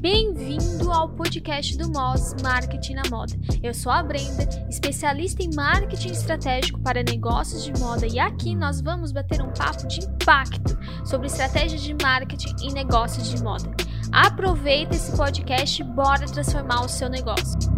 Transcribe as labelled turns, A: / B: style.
A: bem-vindo ao podcast do MOS Marketing na Moda. Eu sou a Brenda, especialista em marketing estratégico para negócios de moda e aqui nós vamos bater um papo de impacto sobre estratégias de marketing e negócios de moda. Aproveita esse podcast e bora transformar o seu negócio.